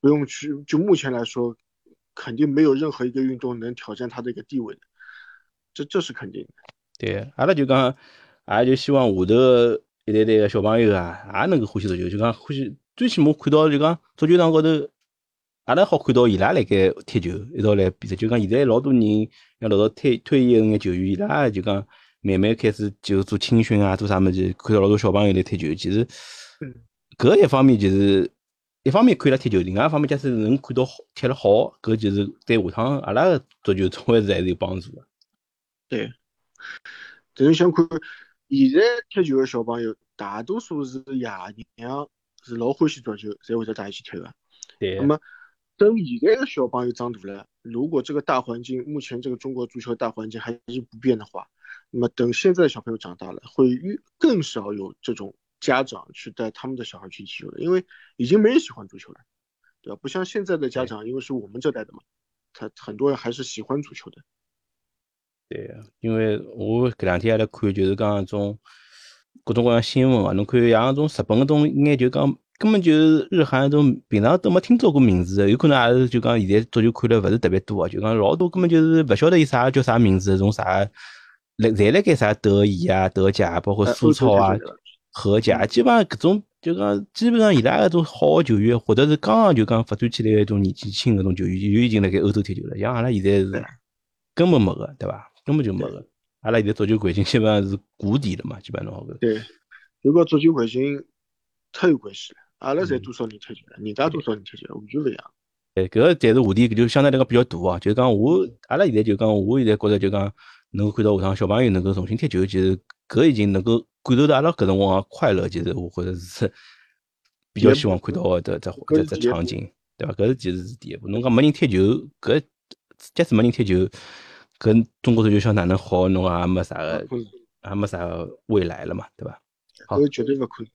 不用去，就目前来说，肯定没有任何一个运动能挑战他的一个地位的，这这是肯定的。对，阿拉就讲，也就希望下头一代代个小朋友啊，也能够欢喜足球，就讲欢喜，最起码看到就讲足球场高头，阿拉好看到伊拉辣盖踢球，一道来比赛。就讲现在老多人，像老早退退役个眼球员，伊拉就讲慢慢开始就做青训啊，做啥物事，看到老多小朋友来踢球。其实，搿一方面就是一方面看伊拉踢球，另外一方面假使能看到踢了好，搿就是对下趟阿拉个足球总归是还是有帮助个。对，但是想看现在踢球个小朋友，大多数是爷娘是老欢喜足球，才会得带伊去踢个。对。那么等现在个小朋友长大了，如果这个大环境目前这个中国足球大环境还是不变的话，那么等现在的小朋友长大了，会越更少有这种家长去带他们的小孩去踢球了，因为已经没人喜欢足球了，对吧？不像现在的家长，因为是我们这代的嘛，他很多人还是喜欢足球的。对，因为我这两天还辣看，就是讲种各种各样新闻啊，侬看像种日本搿种应该就讲根本就是日韩种平常都没听到过名字，有可能也是就讲现在足球看了勿是特别多啊，就讲老多根本就是勿晓得伊啥叫啥名字，从啥来侪辣盖啥德乙啊、德甲，包括苏超啊、荷甲，基本上搿种就讲基本上伊拉搿种好个球员，或者是刚刚就讲发展起来一种年纪轻搿种球员，就已经辣盖欧洲踢球了，像阿拉现在是根本没个，对伐？根本就没个，阿拉现在足球环境基本上是谷底了嘛，基本上好个。对，如果足球环境太有关系了，阿拉才多少人踢球了，人家多少人踢球了，完全勿一样。哎，搿个但是话题就相对来讲比较大啊，就讲我阿拉现在就讲，我现在觉着就讲能够看到下趟小朋友能够重新踢球，其实搿已经能够感受到阿拉搿辰光快乐，其实我觉着是比较希望看到的这这这场景，对伐？搿是其实是第一步。侬讲没人踢球，搿假使没人踢球。跟中国足球想哪能好，侬也没啥个，也没啥未来了嘛，对吧？好，绝对勿可能。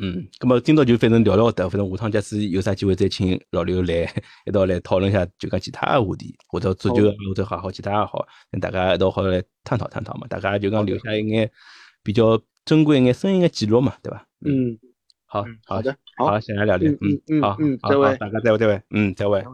嗯，那么今朝就反正聊聊得，反正下趟假使有啥机会再请老刘来 一道来讨论一下，就讲其他的话题，或者足球啊或者好好其他也好，跟大家一道好来探讨探讨嘛。大家就讲留下一眼比较珍贵一眼声音的记录嘛，对吧？嗯，好，好的，好，谢谢聊聊，嗯嗯好，嗯，好，大家再会，再会，嗯，再会。